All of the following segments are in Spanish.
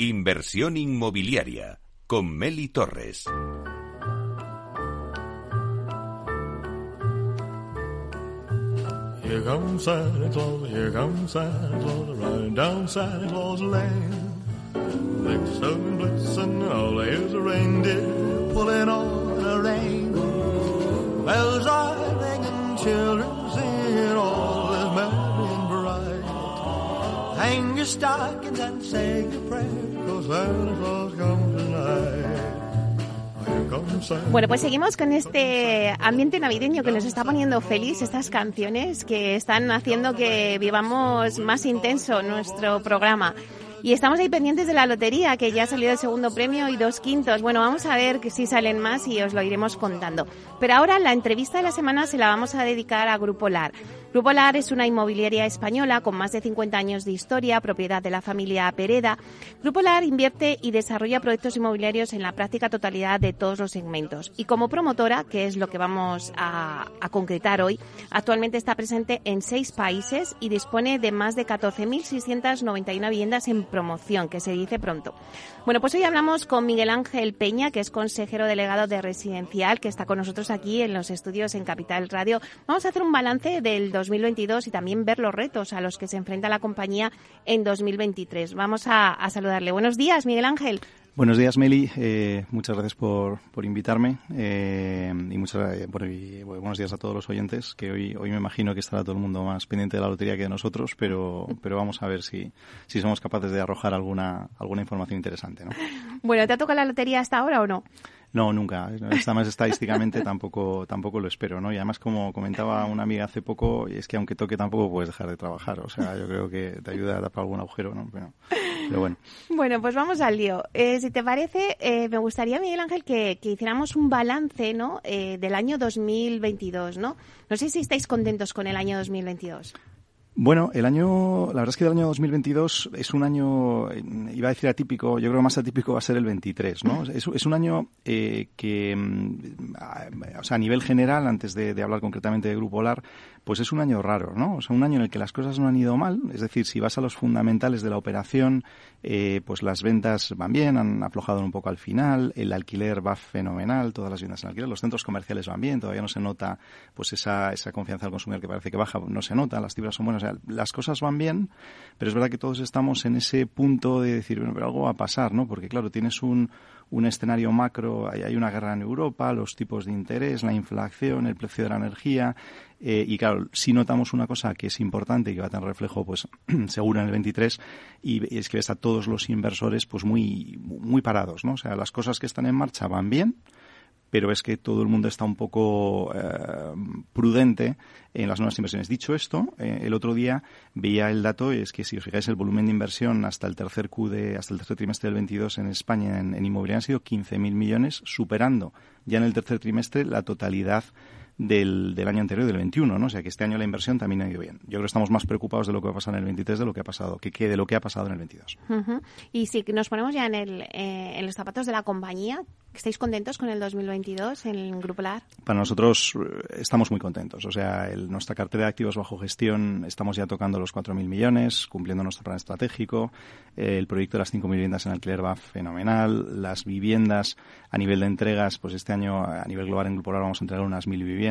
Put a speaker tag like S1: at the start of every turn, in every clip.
S1: Inversión inmobiliaria con Meli Torres.
S2: Here comes Santa Claus, here comes Santa Claus, riding down Santa Claus Lane. Blitzen, blitzen, all there's a reindeer pulling on a rein. Bells are ringing, children singing, all is merry and bright. Hang your stockings and say your prayers,
S3: Bueno, pues seguimos con este ambiente navideño que nos está poniendo feliz, estas canciones que están haciendo que vivamos más intenso nuestro programa. Y estamos ahí pendientes de la lotería, que ya ha salido el segundo premio y dos quintos. Bueno, vamos a ver si salen más y os lo iremos contando. Pero ahora la entrevista de la semana se la vamos a dedicar a Grupo LAR. Grupo LAR es una inmobiliaria española con más de 50 años de historia, propiedad de la familia Pereda. Grupo LAR invierte y desarrolla proyectos inmobiliarios en la práctica totalidad de todos los segmentos. Y como promotora, que es lo que vamos a, concretar hoy, actualmente está presente en seis países y dispone de más de 14.691 viviendas en promoción, que se dice pronto. Bueno, pues hoy hablamos con Miguel Ángel Peña, que es consejero delegado de Residencial, que está con nosotros aquí en los estudios en Capital Radio. Vamos a hacer un balance del 2022 y también ver los retos a los que se enfrenta la compañía en 2023. Vamos a, a saludarle. Buenos días, Miguel Ángel.
S4: Buenos días, Meli. Eh, muchas gracias por, por invitarme eh, y muchas bueno, y buenos días a todos los oyentes. Que hoy hoy me imagino que estará todo el mundo más pendiente de la lotería que de nosotros, pero pero vamos a ver si si somos capaces de arrojar alguna alguna información interesante, ¿no?
S3: Bueno, ¿te ha tocado la lotería hasta ahora o no?
S4: No, nunca. Más estadísticamente tampoco tampoco lo espero, ¿no? Y además, como comentaba una amiga hace poco, es que aunque toque tampoco puedes dejar de trabajar. O sea, yo creo que te ayuda a tapar algún agujero, ¿no? Pero, pero bueno.
S3: Bueno, pues vamos al lío. Eh, si te parece, eh, me gustaría, Miguel Ángel, que, que hiciéramos un balance, ¿no? Eh, del año 2022, ¿no? No sé si estáis contentos con el año 2022.
S4: Bueno, el año, la verdad es que el año 2022 es un año, iba a decir atípico, yo creo que más atípico va a ser el 23, ¿no? Es, es un año eh, que, o sea, a nivel general, antes de, de, hablar concretamente de Grupo LAR, pues es un año raro, ¿no? O sea, un año en el que las cosas no han ido mal, es decir, si vas a los fundamentales de la operación, eh, pues las ventas van bien, han aflojado un poco al final, el alquiler va fenomenal, todas las viviendas en alquiler, los centros comerciales van bien, todavía no se nota pues esa, esa confianza del consumidor que parece que baja, no se nota, las cifras son buenas, o sea, las cosas van bien, pero es verdad que todos estamos en ese punto de decir, bueno, pero algo va a pasar, ¿no? Porque claro, tienes un, un escenario macro, hay, una guerra en Europa, los tipos de interés, la inflación, el precio de la energía, eh, y claro, si notamos una cosa que es importante y que va a tener reflejo, pues seguro en el 23, y, y es que ves a todos los inversores pues muy, muy parados, ¿no? O sea, las cosas que están en marcha van bien, pero es que todo el mundo está un poco eh, prudente en las nuevas inversiones. Dicho esto, eh, el otro día veía el dato, es que si os fijáis el volumen de inversión hasta el tercer Q de, hasta el tercer trimestre del 22 en España en, en inmobiliaria han sido 15.000 millones, superando ya en el tercer trimestre la totalidad del, del, año anterior, del 21, ¿no? O sea, que este año la inversión también ha ido bien. Yo creo que estamos más preocupados de lo que va a pasar en el 23 de lo que ha pasado, que, que de lo que ha pasado en el 22.
S3: Uh -huh. Y si nos ponemos ya en, el, eh, en los zapatos de la compañía, ¿estáis contentos con el 2022 en el Grupo LAR?
S4: Para nosotros estamos muy contentos. O sea, el, nuestra cartera de activos bajo gestión, estamos ya tocando los 4.000 millones, cumpliendo nuestro plan estratégico. Eh, el proyecto de las 5.000 viviendas en alquiler va fenomenal. Las viviendas a nivel de entregas, pues este año a nivel global en Grupo LAR vamos a entregar unas 1.000 viviendas,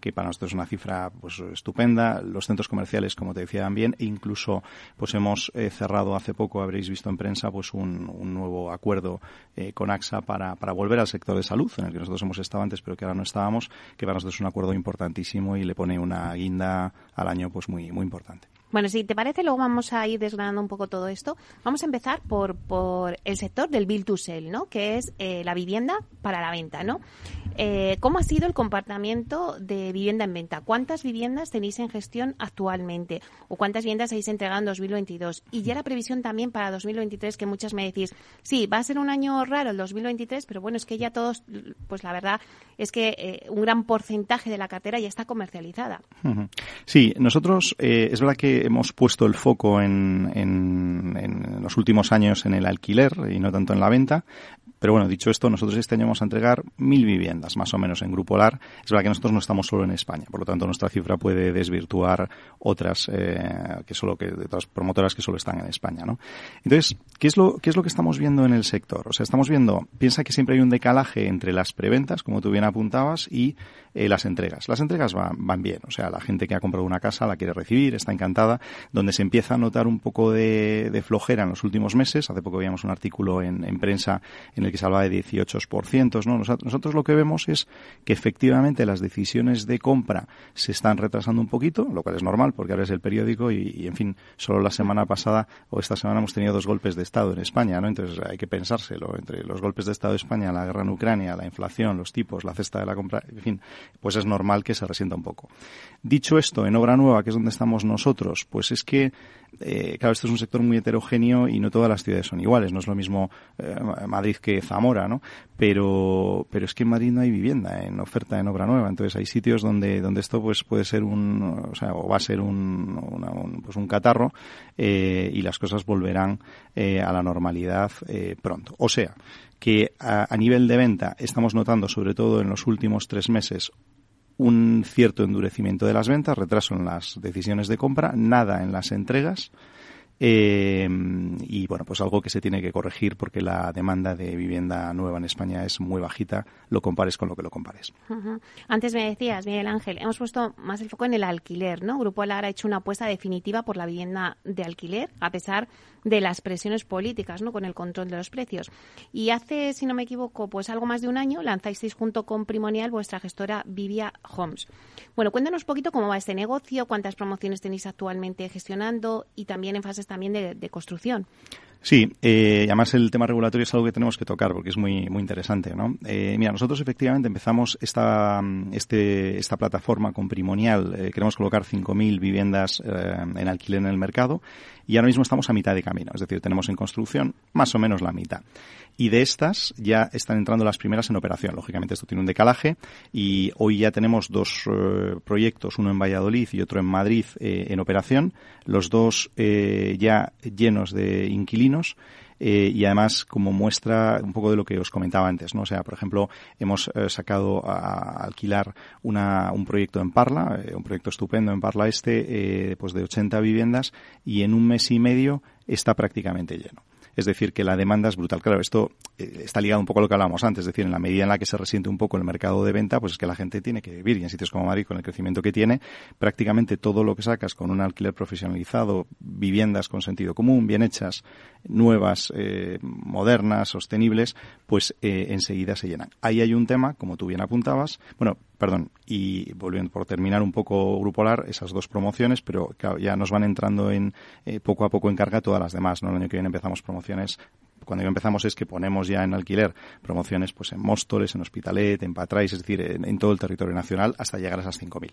S4: que para nosotros es una cifra pues estupenda. Los centros comerciales, como te decía, también, e incluso pues hemos eh, cerrado hace poco, habréis visto en prensa, pues un, un nuevo acuerdo eh, con AXA para, para volver al sector de salud, en el que nosotros hemos estado antes, pero que ahora no estábamos, que para nosotros es un acuerdo importantísimo y le pone una guinda al año pues muy, muy importante.
S3: Bueno, si te parece, luego vamos a ir desgranando un poco todo esto. Vamos a empezar por, por el sector del Build to Sell, ¿no? Que es eh, la vivienda para la venta, ¿no? Eh, ¿Cómo ha sido el comportamiento de vivienda en venta? ¿Cuántas viviendas tenéis en gestión actualmente? ¿O cuántas viviendas habéis entregado en 2022? Y ya la previsión también para 2023, que muchas me decís, sí, va a ser un año raro el 2023, pero bueno, es que ya todos, pues la verdad es que eh, un gran porcentaje de la cartera ya está comercializada.
S4: Sí, nosotros, eh, es verdad que hemos puesto el foco en, en, en los últimos años en el alquiler y no tanto en la venta, Pero bueno, dicho esto, nosotros este año vamos a entregar mil viviendas, más o menos, en Grupo LAR. Es verdad que nosotros no estamos solo en España, por lo tanto nuestra cifra puede desvirtuar otras eh, que solo que otras promotoras que solo están en España, ¿no? Entonces, ¿qué es lo qué es lo que estamos viendo en el sector? O sea, estamos viendo, piensa que siempre hay un decalaje entre las preventas, como tú bien apuntabas, y eh, las entregas. Las entregas van, bien, o sea, la gente que ha comprado una casa la quiere recibir, está encantada, donde se empieza a notar un poco de, de flojera en los últimos meses. Hace poco veíamos un artículo en, en prensa en el que se hablaba de 18%, ¿no? Nosotros lo que vemos es que efectivamente las decisiones de compra se están retrasando un poquito, lo cual es normal porque ahora es el periódico y, y, en fin, solo la semana pasada o esta semana hemos tenido dos golpes de Estado en España, ¿no? Entonces hay que pensárselo entre los golpes de Estado de España, la guerra en Ucrania, la inflación, los tipos, la cesta de la compra, en fin, pues es normal que se resienta un poco. Dicho esto, en obra nueva, que es donde estamos nosotros, pues es que eh, claro, esto es un sector muy heterogéneo y no todas las ciudades son iguales. No es lo mismo eh, Madrid que Zamora, ¿no? Pero, pero es que en Madrid no hay vivienda en oferta en obra nueva. Entonces hay sitios donde, donde esto pues puede ser un, o sea, o va a ser un, una, un pues un catarro eh, y las cosas volverán eh, a la normalidad eh, pronto. O sea, que a, a nivel de venta estamos notando, sobre todo en los últimos tres meses, un cierto endurecimiento de las ventas, retraso en las decisiones de compra, nada en las entregas. Eh, y bueno, pues algo que se tiene que corregir porque la demanda de vivienda nueva en España es muy bajita, lo compares con lo que lo compares.
S3: Antes me decías, Miguel Ángel, hemos puesto más el foco en el alquiler, ¿no? Grupo Lara ha hecho una apuesta definitiva por la vivienda de alquiler, a pesar de las presiones políticas, ¿no? Con el control de los precios. Y hace, si no me equivoco, pues algo más de un año lanzáis junto con Primonial vuestra gestora Vivia Homes. Bueno, cuéntanos un poquito cómo va este negocio, cuántas promociones tenéis actualmente gestionando y también en fases también de construcción.
S4: Sí, eh, además el tema regulatorio es algo que tenemos que tocar porque es muy muy interesante, ¿no? Eh, mira, nosotros efectivamente empezamos esta este esta plataforma con Primonial, eh, queremos colocar 5.000 viviendas eh, en alquiler en el mercado y ahora mismo estamos a mitad de camino, es decir, tenemos en construcción más o menos la mitad. Y de estas ya están entrando las primeras en operación. Lógicamente esto tiene un decalaje y hoy ya tenemos dos eh, proyectos, uno en Valladolid y otro en Madrid eh, en operación, los dos eh, ya llenos de inquilinos. Eh, y además como muestra un poco de lo que os comentaba antes, ¿no? O sea, por ejemplo, hemos sacado a, alquilar una, un proyecto en Parla, un proyecto estupendo en Parla Este, pues de 80 viviendas y en un mes y medio está prácticamente lleno. Es decir, que la demanda es brutal. Claro, esto eh, está ligado un poco a lo que hablábamos antes. Es decir, en la medida en la que se resiente un poco el mercado de venta, pues es que la gente tiene que vivir. Y en sitios como Madrid, con el crecimiento que tiene, prácticamente todo lo que sacas con un alquiler profesionalizado, viviendas con sentido común, bien hechas, nuevas, eh, modernas, sostenibles, pues eh, enseguida se llenan. Ahí hay un tema, como tú bien apuntabas. Bueno, perdón, y volviendo por terminar un poco grupolar, esas dos promociones, pero ya nos van entrando en eh, poco a poco en carga todas las demás. ¿no? El año que viene empezamos promociones cuando ya empezamos es que ponemos ya en alquiler promociones pues en Móstoles, en Hospitalet, en Patrais, es decir, en, todo el territorio nacional hasta llegar a esas 5.000.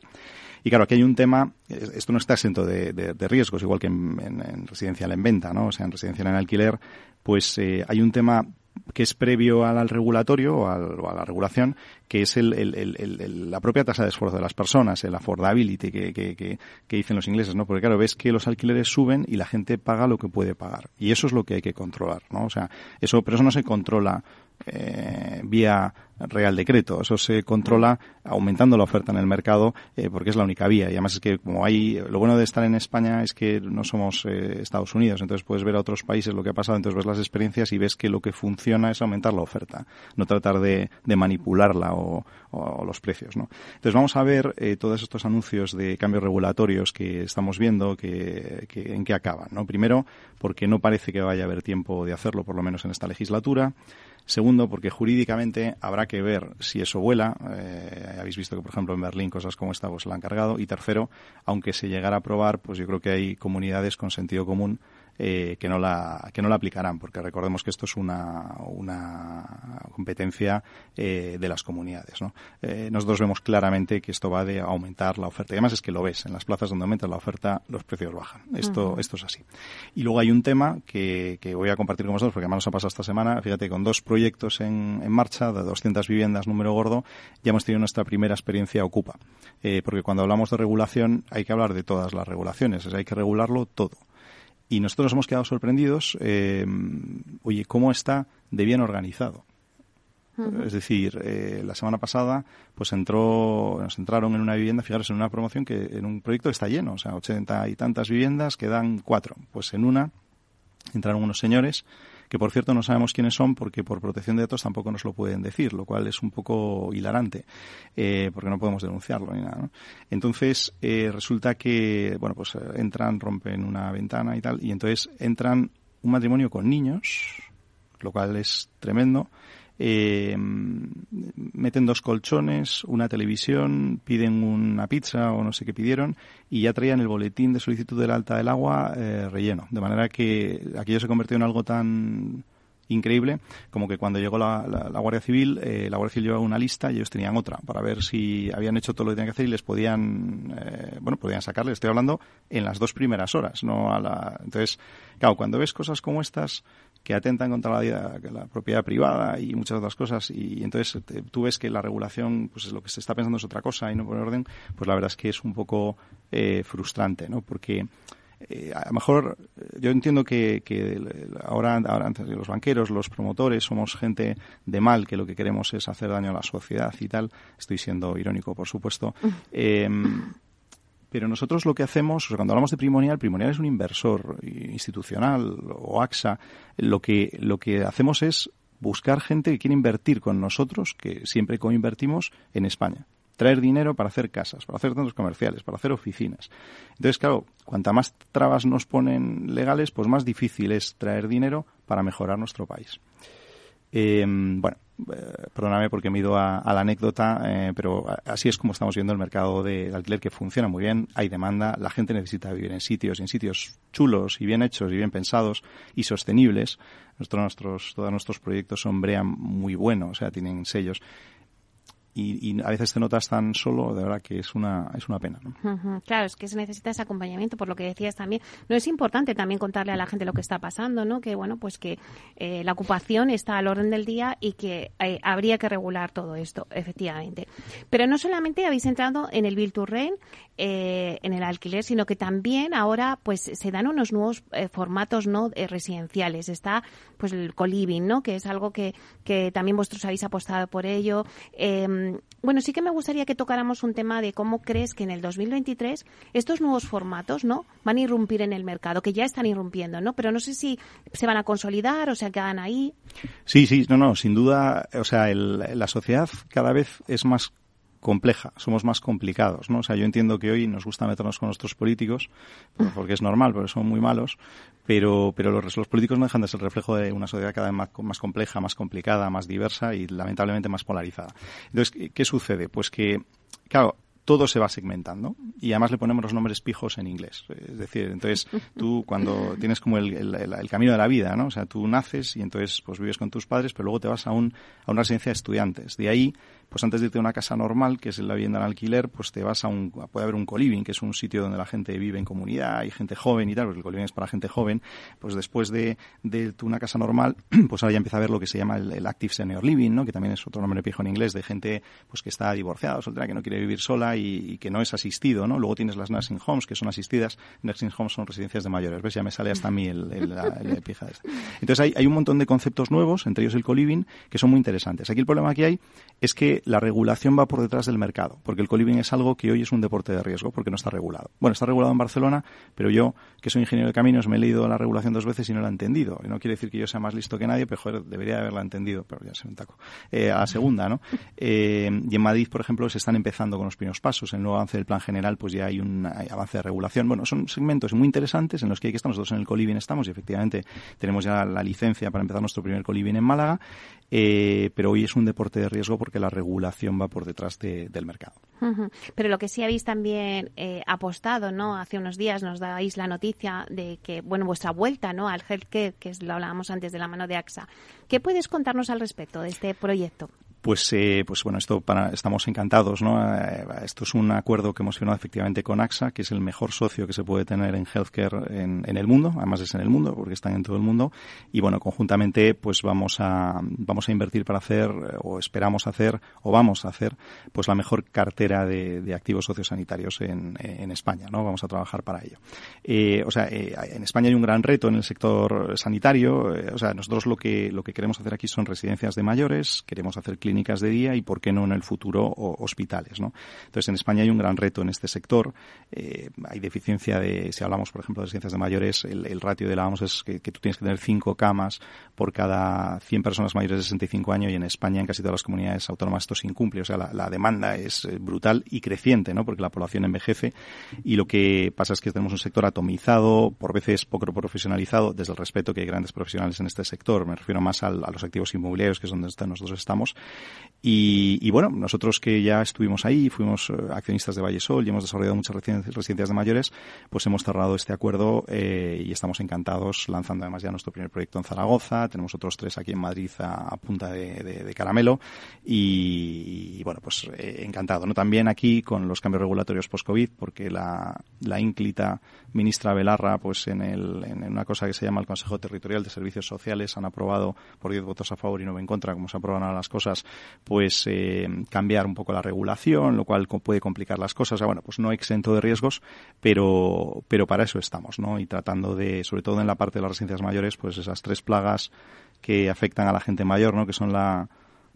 S4: Y claro, aquí hay un tema, esto no está exento de, riesgos, igual que en, residencial en venta, ¿no? O sea, en residencial en alquiler, pues eh, hay un tema que es previo al, al regulatorio o, al, o, a la regulación, que es el, el, la propia tasa de esfuerzo de las personas, el affordability que, que, que, que, dicen los ingleses, ¿no? Porque claro, ves que los alquileres suben y la gente paga lo que puede pagar. Y eso es lo que hay que controlar, ¿no? O sea, eso, pero eso no se controla eh, vía Real Decreto. Eso se controla aumentando la oferta en el mercado eh, porque es la única vía. Y además es que como hay, lo bueno de estar en España es que no somos eh, Estados Unidos, entonces puedes ver a otros países lo que ha pasado, entonces ves las experiencias y ves que lo que funciona es aumentar la oferta, no tratar de, manipularla o, los precios. Entonces vamos a ver eh, todos estos anuncios de cambios regulatorios que estamos viendo que, que, en qué acaban. Primero, porque no parece que vaya a haber tiempo de hacerlo, por lo menos en esta legislatura. Segundo, porque jurídicamente habrá que ver si eso vuela. Eh, habéis visto que, por ejemplo, en Berlín cosas como esta pues la han cargado. Y tercero, aunque se llegara a aprobar, pues yo creo que hay comunidades con sentido común eh, que no la que no la aplicarán porque recordemos que esto es una, una competencia eh, de las comunidades ¿no? Eh, nosotros vemos claramente que esto va de aumentar la oferta y además es que lo ves en las plazas donde aumenta la oferta los precios bajan. Esto uh -huh. esto es así. Y luego hay un tema que, que voy a compartir con vosotros porque además nos ha pasado esta semana. Fíjate con dos proyectos en, en marcha de 200 viviendas número gordo ya hemos tenido nuestra primera experiencia ocupa. Eh, porque cuando hablamos de regulación hay que hablar de todas las regulaciones o sea, hay que regularlo todo y nosotros nos hemos quedado sorprendidos, eh, oye, cómo está de bien organizado. Es decir, eh, la semana pasada pues entró, nos entraron en una vivienda, fijaros, en una promoción que en un proyecto está lleno, o sea, ochenta y tantas viviendas, quedan cuatro. Pues en una entraron unos señores que por cierto no sabemos quiénes son porque por protección de datos tampoco nos lo pueden decir, lo cual es un poco hilarante, eh, porque no podemos denunciarlo ni nada. Entonces eh, resulta que, bueno, pues entran, rompen una ventana y tal, y entonces entran un matrimonio con niños, lo cual es tremendo, eh, meten dos colchones, una televisión, piden una pizza o no sé qué pidieron y ya traían el boletín de solicitud del alta del agua eh, relleno. De manera que aquello se convirtió en algo tan increíble como que cuando llegó la, Guardia Civil, eh, la Guardia Civil llevaba una lista y ellos tenían otra para ver si habían hecho todo lo que tenían que hacer y les podían, eh, bueno, podían sacarle. Estoy hablando en las dos primeras horas, no a la. Entonces, claro, cuando ves cosas como estas, que atentan contra la, la propiedad privada y muchas otras cosas y, entonces tú ves que la regulación pues lo que se está pensando es otra cosa y no por orden pues la verdad es que es un poco eh, frustrante no porque eh, a lo mejor yo entiendo que, que ahora, ahora los banqueros, los promotores, somos gente de mal que lo que queremos es hacer daño a la sociedad y tal. Estoy siendo irónico, por supuesto. Eh, pero nosotros lo que hacemos, cuando hablamos de Primonial, Primonial es un inversor institucional o AXA, lo que, lo que hacemos es buscar gente que quiere invertir con nosotros, que siempre coinvertimos en España. Traer dinero para hacer casas, para hacer centros comerciales, para hacer oficinas. Entonces, claro, cuanta más trabas nos ponen legales, pues más difícil es traer dinero para mejorar nuestro país. Eh, bueno, eh, perdóname porque me he ido a, la anécdota, eh, pero así es como estamos viendo el mercado de, alquiler que funciona muy bien, hay demanda, la gente necesita vivir en sitios, en sitios chulos y bien hechos y bien pensados y sostenibles. nuestros, todos nuestros proyectos son BREA muy buenos, o sea, tienen sellos y, a veces te notas tan solo, de verdad que es una, es una pena.
S3: Claro, es que se necesita ese acompañamiento, por lo que decías también. No es importante también contarle a la gente lo que está pasando, ¿no? Que, bueno, pues que eh, la ocupación está al orden del día y que eh, habría que regular todo esto, efectivamente. Pero no solamente habéis entrado en el Bill to eh, en el alquiler, sino que también ahora pues se dan unos nuevos formatos no residenciales. Está pues el co-living, ¿no? Que es algo que, que también vosotros habéis apostado por ello. Eh, Em, bueno, sí que me gustaría que tocáramos un tema de cómo crees que en el 2023 estos nuevos formatos, ¿no? Van a irrumpir en el mercado, que ya están irrumpiendo, ¿no? Pero no sé si se van a consolidar o se quedan ahí.
S4: Sí, sí, no, no, sin duda, o sea, la sociedad cada vez es más compleja, somos más complicados, ¿no? O sea, yo entiendo que hoy nos gusta meternos con nuestros políticos, porque es normal, porque son muy malos, pero, pero los, los políticos no dejan de ser el reflejo de una sociedad cada vez más, más compleja, más complicada, más diversa y lamentablemente más polarizada. Entonces, ¿qué sucede? Pues que, claro, todo se va segmentando y además le ponemos los nombres pijos en inglés. Es decir, entonces tú cuando tienes como el, el, camino de la vida, ¿no? O sea, tú naces y entonces pues vives con tus padres, pero luego te vas a, un, a una residencia de estudiantes. De ahí pues antes de irte a una casa normal, que es la vivienda en alquiler, pues te vas a un, puede haber un coliving, que es un sitio donde la gente vive en comunidad, hay gente joven y tal, porque el coliving es para gente joven, pues después de, de una casa normal, pues ahora ya empieza a ver lo que se llama el, Active Senior Living, ¿no? Que también es otro nombre pijo en inglés, de gente pues que está divorciada, soltera, que no quiere vivir sola y, que no es asistido, ¿no? Luego tienes las nursing homes, que son asistidas, nursing homes son residencias de mayores, ¿ves? Ya me sale hasta a mí el, el, pija este. Entonces hay, hay un montón de conceptos nuevos, entre ellos el coliving, que son muy interesantes. Aquí el problema que hay es que la regulación va por detrás del mercado, porque el coliving es algo que hoy es un deporte de riesgo, porque no está regulado. Bueno, está regulado en Barcelona, pero yo, que soy ingeniero de caminos, me he leído la regulación dos veces y no la he entendido. No quiere decir que yo sea más listo que nadie, pero debería haberla entendido, pero ya se me taco. Eh, a la segunda, ¿no? Eh, y en Madrid, por ejemplo, se están empezando con los primeros pasos. En el nuevo avance del plan general, pues ya hay un avance de regulación. Bueno, son segmentos muy interesantes en los que hay que estar. Nosotros en el coliving estamos y efectivamente tenemos ya la licencia para empezar nuestro primer coliving en Málaga. Eh, pero hoy es un deporte de riesgo porque la regulación va por detrás del mercado.
S3: Pero lo que sí habéis también eh, apostado, ¿no? Hace unos días nos dais la noticia de que, bueno, vuestra vuelta, ¿no? Al healthcare, que lo hablábamos antes de la mano de AXA. ¿Qué puedes contarnos al respecto de este proyecto?
S4: Pues, eh, pues bueno, esto para, estamos encantados, ¿no? Eh, esto es un acuerdo que hemos firmado efectivamente con AXA, que es el mejor socio que se puede tener en healthcare en, el mundo, además es en el mundo, porque están en todo el mundo, y bueno, conjuntamente pues vamos a, vamos a invertir para hacer, o esperamos hacer, o vamos a hacer, pues la mejor cartera de, de activos sociosanitarios en, en España, ¿no? Vamos a trabajar para ello. Eh, o sea, eh, en España hay un gran reto en el sector sanitario, o sea, nosotros lo que, lo que queremos hacer aquí son residencias de mayores, queremos hacer clínicas clínicas de día y, por qué no, en el futuro hospitales. ¿no? Entonces, en España hay un gran reto en este sector. Eh, hay deficiencia de, si hablamos, por ejemplo, de ciencias de mayores, el, ratio de la OMS es que, tú tienes que tener cinco camas por cada 100 personas mayores de 65 años y en España, en casi todas las comunidades autónomas, esto se incumple. O sea, la, demanda es eh, brutal y creciente, ¿no? Porque la población envejece y lo que pasa es que tenemos un sector atomizado, por veces poco profesionalizado, desde el respeto que hay grandes profesionales en este sector. Me refiero más a los activos inmobiliarios, que es donde nosotros estamos, y, bueno, nosotros que ya estuvimos ahí, fuimos eh, accionistas de Vallesol y hemos desarrollado muchas residencias de mayores, pues hemos cerrado este acuerdo eh, y estamos encantados lanzando además ya nuestro primer proyecto en Zaragoza. Tenemos otros tres aquí en Madrid a, punta de, caramelo y, bueno, pues eh, encantado. ¿no? También aquí con los cambios regulatorios post-COVID, porque la, la ínclita ministra Belarra, pues en, el, en una cosa que se llama el Consejo Territorial de Servicios Sociales, han aprobado por 10 votos a favor y 9 en contra, como se aprueban ahora las cosas, pues eh, cambiar un poco la regulación, lo cual puede complicar las cosas. O bueno, pues no exento de riesgos, pero, pero para eso estamos, ¿no? Y tratando de, sobre todo en la parte de las residencias mayores, pues esas tres plagas que afectan a la gente mayor, ¿no? Que son la,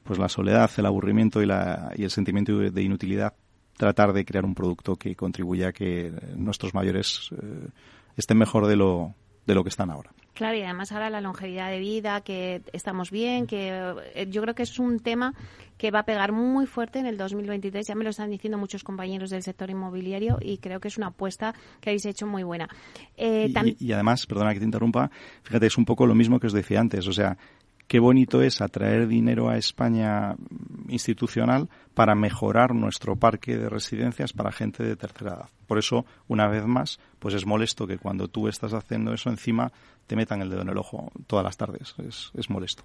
S4: pues la soledad, el aburrimiento y, la, y el sentimiento de inutilidad tratar de crear un producto que contribuya a que nuestros mayores eh, estén mejor de lo, de lo que están ahora.
S3: Claro, y además ahora la longevidad de vida, que estamos bien, que eh, yo creo que es un tema que va a pegar muy fuerte en el 2023. Ya me lo están diciendo muchos compañeros del sector inmobiliario y creo que es una apuesta que habéis hecho muy buena.
S4: Eh, y, además, perdona que te interrumpa, fíjate, es un poco lo mismo que os decía antes. O sea, qué bonito es atraer dinero a España institucional para mejorar nuestro parque de residencias para gente de tercera edad. Por eso, una vez más, pues es molesto que cuando tú estás haciendo eso encima te metan el dedo en el ojo todas las tardes. Es, molesto.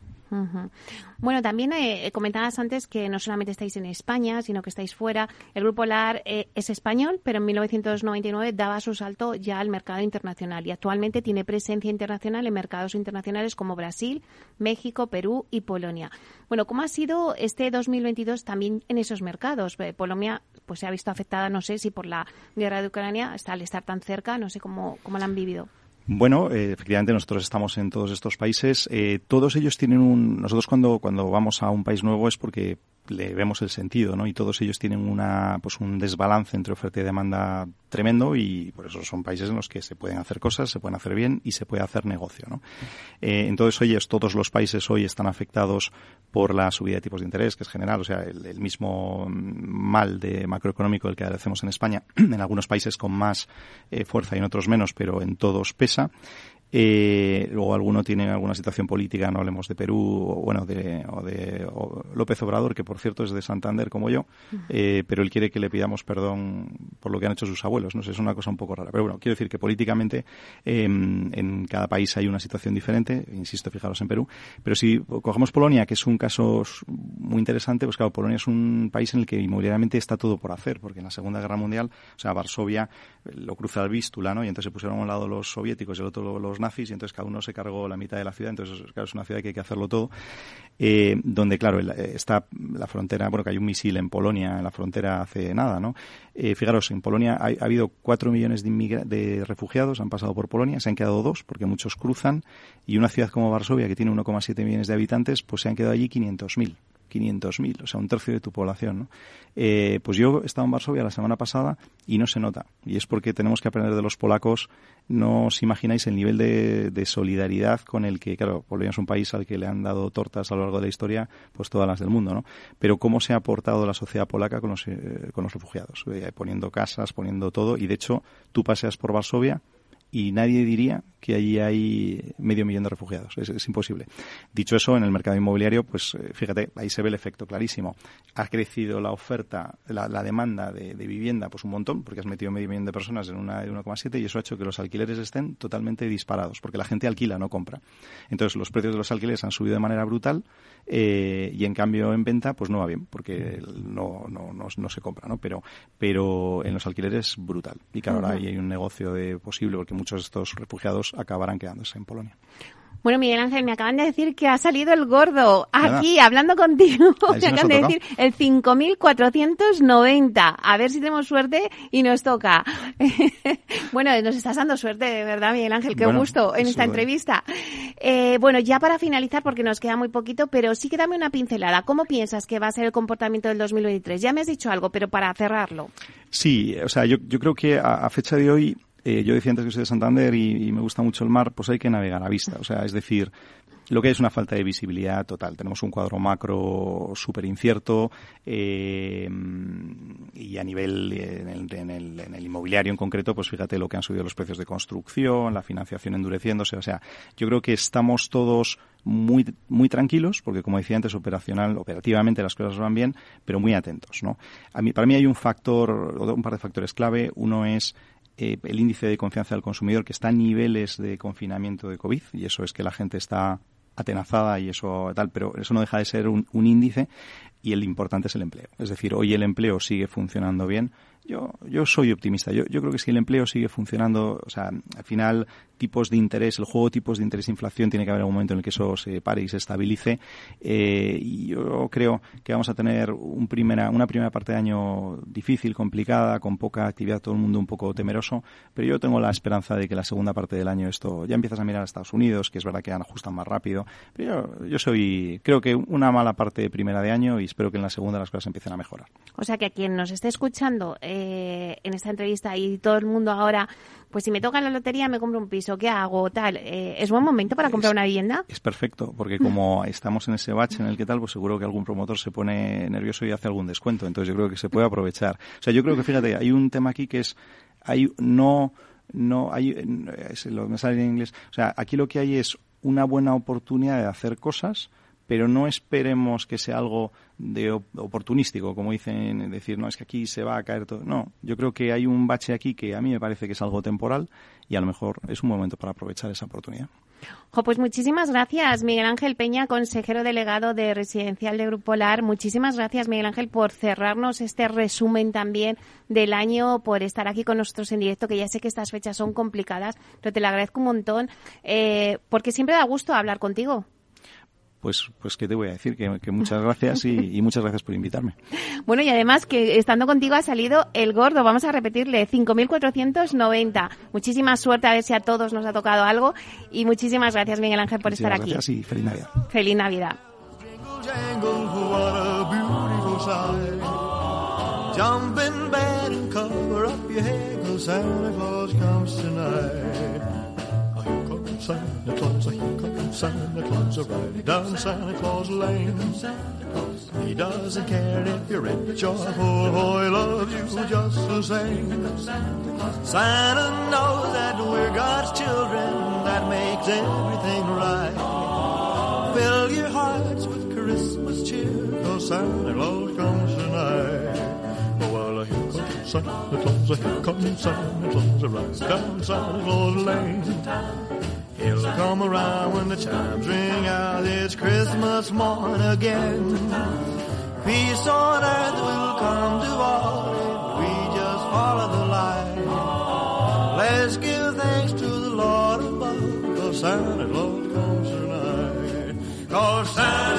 S3: Bueno, también eh, comentabas antes que no solamente estáis en España, sino que estáis fuera. El Grupo LAR eh, es español, pero en 1999 daba su salto ya al mercado internacional y actualmente tiene presencia internacional en mercados internacionales como Brasil, México, Perú y Polonia. Bueno, ¿cómo ha sido este 2022 también en esos mercados? Polonia pues se ha visto afectada, no sé si por la guerra de Ucrania, al estar tan cerca, no sé cómo, cómo la han vivido.
S4: Bueno, eh, efectivamente nosotros estamos en todos estos países. Eh, todos ellos tienen un. Nosotros cuando cuando vamos a un país nuevo es porque le vemos el sentido, ¿no? Y todos ellos tienen una, pues un desbalance entre oferta y demanda tremendo y por eso son países en los que se pueden hacer cosas, se pueden hacer bien y se puede hacer negocio, ¿no? Eh, entonces, oye, todos los países hoy están afectados por la subida de tipos de interés, que es general, o sea, el, mismo mal de macroeconómico del que hacemos en España, en algunos países con más eh, fuerza y en otros menos, pero en todos pesa. Eh, luego alguno tiene alguna situación política, no hablemos de Perú o bueno de, o de López Obrador, que por cierto es de Santander como yo, eh, pero él quiere que le pidamos perdón por lo que han hecho sus abuelos. No sé, es una cosa un poco rara. Pero bueno, quiero decir que políticamente em, en cada país hay una situación diferente. Insisto, fijaros en Perú. Pero si cogemos Polonia, que es un caso muy interesante, pues claro, Polonia es un país en el que inmobiliariamente está todo por hacer, porque en la Segunda Guerra Mundial, o sea, Varsovia eh, lo cruza el Vístula, ¿no? Y entonces se pusieron a un lado los soviéticos y al otro los nazis y entonces cada uno se cargó la mitad de la ciudad, entonces claro, es una ciudad que hay que hacerlo todo, eh, donde claro, eh, está la frontera, bueno, que hay un misil en Polonia, en la frontera hace nada, ¿no? Eh, fijaros, en Polonia ha, habido cuatro millones de, de refugiados, han pasado por Polonia, se han quedado dos, porque muchos cruzan, y una ciudad como Varsovia, que tiene 1,7 millones de habitantes, pues se han quedado allí 500.000. 500.000, o sea, un tercio de tu población. ¿no? Eh, pues yo he estado en Varsovia la semana pasada y no se nota. Y es porque tenemos que aprender de los polacos. No os imagináis el nivel de, solidaridad con el que, claro, Polonia es un país al que le han dado tortas a lo largo de la historia, pues todas las del mundo, ¿no? Pero cómo se ha aportado la sociedad polaca con los, eh, con los refugiados, eh, poniendo casas, poniendo todo. Y de hecho, tú paseas por Varsovia y nadie diría que allí hay medio millón de refugiados. Es, imposible. Dicho eso, en el mercado inmobiliario, pues eh, fíjate, ahí se ve el efecto clarísimo. Ha crecido la oferta, la, demanda de, vivienda, pues un montón, porque has metido medio millón de personas en una de 1,7 y eso ha hecho que los alquileres estén totalmente disparados, porque la gente alquila, no compra. Entonces, los precios de los alquileres han subido de manera brutal eh, y en cambio en venta, pues no va bien, porque no, no, no, se compra, ¿no? Pero, pero en los alquileres, brutal. Y claro, ahora hay un negocio de posible, porque muchos de estos refugiados acabarán quedándose en Polonia.
S3: Bueno, Miguel Ángel, me acaban de decir que ha salido el gordo aquí, hablando contigo. me acaban de decir el 5.490. A ver si tenemos suerte y nos toca. bueno, nos estás dando suerte, de verdad, Miguel Ángel. Qué gusto en esta entrevista. Eh, bueno, ya para finalizar, porque nos queda muy poquito, pero sí que dame una pincelada. ¿Cómo piensas que va a ser el comportamiento del 2023? Ya me has dicho algo, pero para cerrarlo.
S4: Sí, o sea, yo, creo que a fecha de hoy eh, yo decía antes que soy de Santander y, me gusta mucho el mar, pues hay que navegar a vista. O sea, es decir, lo que hay es una falta de visibilidad total. Tenemos un cuadro macro súper incierto eh, y a nivel, en el, en, el, inmobiliario en concreto, pues fíjate lo que han subido los precios de construcción, la financiación endureciéndose. O sea, yo creo que estamos todos muy, muy tranquilos, porque como decía antes, operacional, operativamente las cosas van bien, pero muy atentos, ¿no? A mí, para mí hay un factor, un par de factores clave. Uno es eh, el índice de confianza del consumidor que está a niveles de confinamiento de COVID y eso es que la gente está atenazada y eso tal, pero eso no deja de ser un, un índice y el importante es el empleo. Es decir, hoy el empleo sigue funcionando bien, yo, yo soy optimista. Yo, yo creo que si el empleo sigue funcionando, o sea, al final tipos de interés, el juego tipos de interés e inflación tiene que haber un momento en el que eso se pare y se estabilice. Eh, y yo creo que vamos a tener un primera, una primera parte de año difícil, complicada, con poca actividad, todo el mundo un poco temeroso. Pero yo tengo la esperanza de que la segunda parte del año esto ya empiezas a mirar a Estados Unidos, que es verdad que ajustan más rápido. Pero yo, soy, creo que una mala parte primera de año y espero que en la segunda las cosas empiecen a mejorar.
S3: O sea que a quien nos esté escuchando, en esta entrevista y todo el mundo ahora, pues si me toca la lotería me compro un piso, ¿qué hago? Tal, eh, ¿es buen momento para comprar una vivienda?
S4: Es perfecto, porque como estamos en ese bache en el que tal, pues seguro que algún promotor se pone nervioso y hace algún descuento. Entonces yo creo que se puede aprovechar. O sea, yo creo que fíjate, hay un tema aquí que es, hay no, no, hay, lo me sale en inglés. O sea, aquí lo que hay es una buena oportunidad de hacer cosas, pero no esperemos que sea algo de oportunístico, como dicen, decir, no, es que aquí se va a caer todo. No, yo creo que hay un bache aquí que a mí me parece que es algo temporal y a lo mejor es un momento para aprovechar esa oportunidad.
S3: pues muchísimas gracias, Miguel Ángel Peña, consejero delegado de Residencial de Grupo Polar. Muchísimas gracias, Miguel Ángel, por cerrarnos este resumen también del año, por estar aquí con nosotros en directo, que ya sé que estas fechas son complicadas, pero te lo agradezco un montón, eh, porque siempre da gusto hablar contigo
S4: pues, pues ¿qué te voy a decir? Que, muchas gracias y, muchas gracias por invitarme.
S3: Bueno, y además que estando contigo ha salido el gordo, vamos a repetirle, 5.490. Muchísima suerte, a ver si a todos nos ha tocado algo y muchísimas gracias Miguel Ángel por estar aquí.
S4: Gracias y feliz Navidad.
S3: Feliz Navidad.
S2: Santa Claus, he comes Santa Claus, riding down Santa Claus Lane. He doesn't care if you're rich or poor, he loves you just the same. Santa knows that we're God's children, that makes everything right. Fill your hearts with Christmas cheer, cause Santa Claus comes tonight. Oh, well, here Santa Claus, here comes Santa Claus, right down Santa Claus Lane. He'll come around when the chimes ring out. It's Christmas morn again. Peace on earth will come to all if we just follow the light. Let's give thanks to the Lord above, cause Santa Claus comes tonight. Cause Santa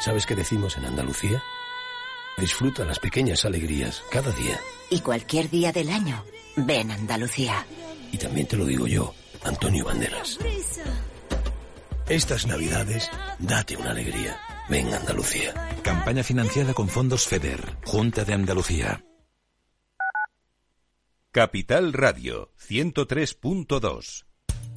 S5: ¿Sabes qué decimos en Andalucía? Disfruta las pequeñas alegrías cada día.
S6: Y cualquier día del año, ven Andalucía.
S5: Y también te lo digo yo, Antonio Banderas. Estas navidades, date una alegría. Ven Andalucía.
S7: Campaña financiada con fondos FEDER, Junta de Andalucía.
S1: Capital Radio 103.2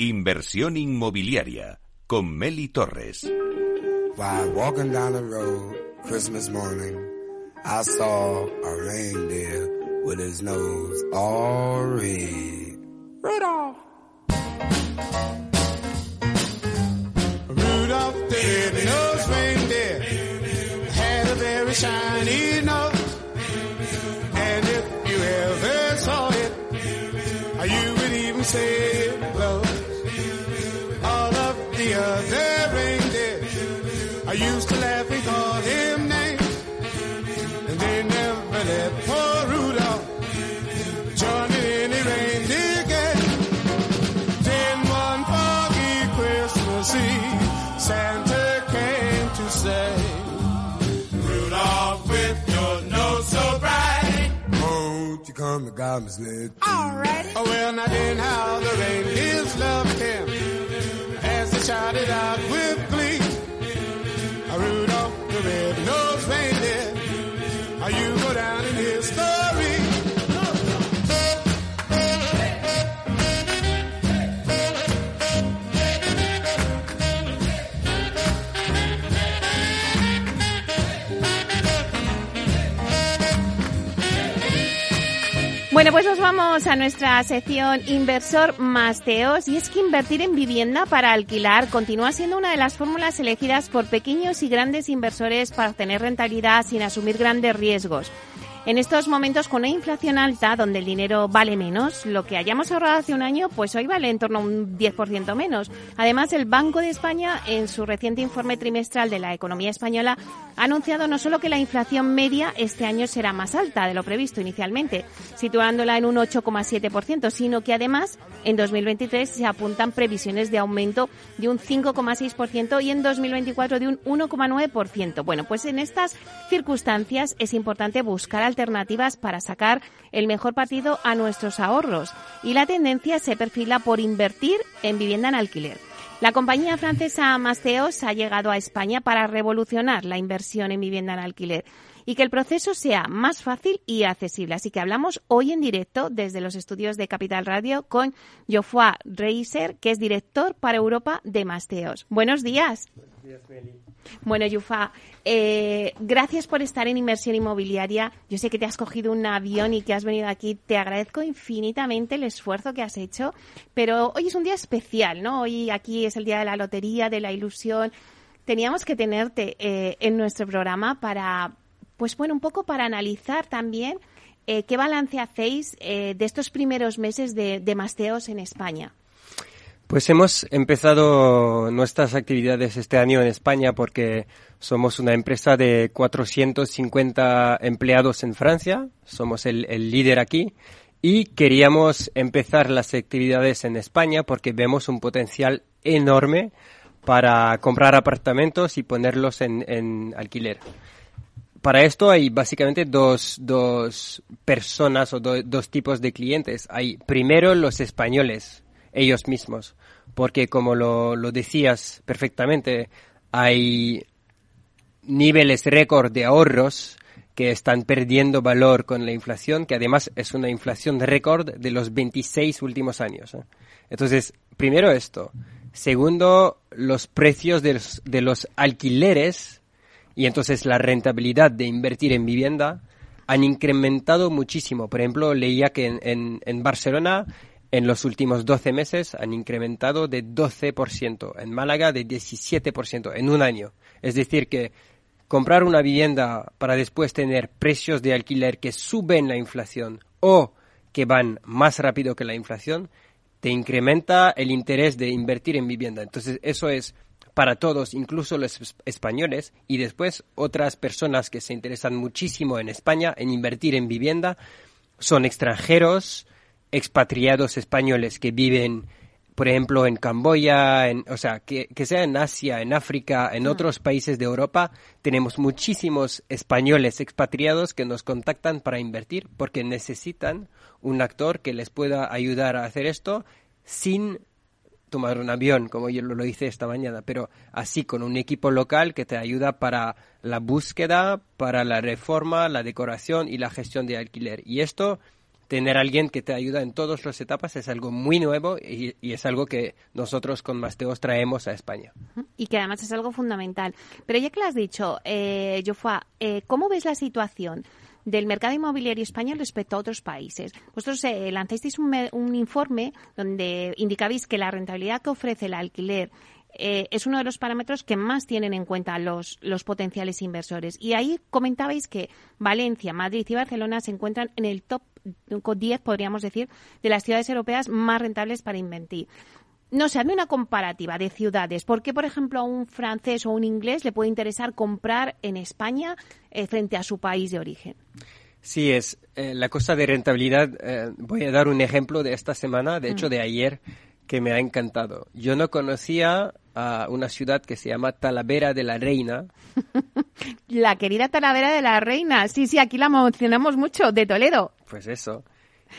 S1: Inversión inmobiliaria con Meli Torres.
S8: While walking down the road Christmas morning, I saw a reindeer with his nose all red. Rudolph!
S9: Rudolph the red-nosed reindeer had a very shiny nose. And if you ever saw it, you would even say laugh and him names. And they never let poor Rudolph join in any reindeer game. Then one foggy Christmas Eve, Santa came to say, Rudolph, with your nose so bright.
S8: Won't you come to guide me sled?
S9: Alrighty. Oh, well, now then how the reindeers loved him as they shouted out with glee. Red-nosed reindeer, you go down in history?
S3: Bueno, pues nos vamos a nuestra sección Inversor Masteos y es que invertir en vivienda para alquilar continúa siendo una de las fórmulas elegidas por pequeños y grandes inversores para obtener rentabilidad sin asumir grandes riesgos. En estos momentos con una inflación alta, donde el dinero vale menos, lo que hayamos ahorrado hace un año, pues hoy vale en torno a un 10% menos. Además, el Banco de España, en su reciente informe trimestral de la economía española, ha anunciado no solo que la inflación media este año será más alta de lo previsto inicialmente, situándola en un 8,7%, sino que además en 2023 se apuntan previsiones de aumento de un 5,6% y en 2024 de un 1,9%. Bueno, pues en estas circunstancias es importante buscar alternativas para sacar el mejor partido a nuestros ahorros y la tendencia se perfila por invertir en vivienda en alquiler. La compañía francesa Masteos ha llegado a España para revolucionar la inversión en vivienda en alquiler y que el proceso sea más fácil y accesible. Así que hablamos hoy en directo desde los estudios de Capital Radio con Geoffroy Reiser, que es director para Europa de Masteos. Buenos días.
S10: Buenos días, Meli.
S3: Bueno, Yufa, eh, gracias por estar en Inversión Inmobiliaria. Yo sé que te has cogido un avión y que has venido aquí. Te agradezco infinitamente el esfuerzo que has hecho, pero hoy es un día especial, ¿no? Hoy aquí es el día de la lotería, de la ilusión. Teníamos que tenerte eh, en nuestro programa para, pues bueno, un poco para analizar también eh, qué balance hacéis de estos primeros meses de, de Masteos en España.
S10: Pues hemos empezado nuestras actividades este año en España porque somos una empresa de 450 empleados en Francia, somos el, líder aquí y queríamos empezar las actividades en España porque vemos un potencial enorme para comprar apartamentos y ponerlos en, alquiler. Para esto hay básicamente dos, dos personas o do, dos tipos de clientes. Hay primero los españoles, ellos mismos, porque como lo, lo decías perfectamente, hay niveles récord de ahorros que están perdiendo valor con la inflación, que además es una inflación récord de los 26 últimos años. ¿eh? Entonces, primero esto. Segundo, los precios de los, de los alquileres y entonces la rentabilidad de invertir en vivienda han incrementado muchísimo. Por ejemplo, leía que en, en, Barcelona en los últimos 12 meses han incrementado de 12%, en Málaga de 17% en un año. Es decir, que comprar una vivienda para después tener precios de alquiler que suben la inflación o que van más rápido que la inflación, te incrementa el interés de invertir en vivienda. Entonces, eso es para todos, incluso los españoles, y después otras personas que se interesan muchísimo en España en invertir en vivienda son extranjeros, expatriados españoles que viven, por ejemplo, en Camboya, en, o sea, que, que sea en Asia, en África, en otros países de Europa, tenemos muchísimos españoles expatriados que nos contactan para invertir porque necesitan un actor que les pueda ayudar a hacer esto sin tomar un avión, como yo lo hice esta mañana, pero así con un equipo local que te ayuda para la búsqueda, para la reforma, la decoración y la gestión de alquiler. Y esto, tener alguien que te ayuda en todas las etapas es algo muy nuevo y, es algo que nosotros con Masteos traemos a España.
S3: Y que además es algo fundamental. Pero ya que lo has dicho, eh, eh, ¿cómo ves la situación? del mercado inmobiliario español respecto a otros países. Vosotros eh, lanzasteis un, un informe donde indicabais que la rentabilidad que ofrece el alquiler eh, es uno de los parámetros que más tienen en cuenta los, los potenciales inversores. Y ahí comentabais que Valencia, Madrid y Barcelona se encuentran en el top 10, podríamos decir, de las ciudades europeas más rentables para invertir no sé, hazme una comparativa de ciudades. ¿Por qué, por ejemplo, a un francés o un inglés le puede interesar comprar en España eh, frente a su país de origen?
S10: Sí, es eh, la cosa de rentabilidad. Eh, voy a dar un ejemplo de esta semana, de hecho mm. de ayer, que me ha encantado. Yo no conocía a una ciudad que se llama Talavera de la Reina.
S3: la querida Talavera de la Reina. Sí, sí, aquí la mencionamos mucho, de Toledo.
S10: Pues eso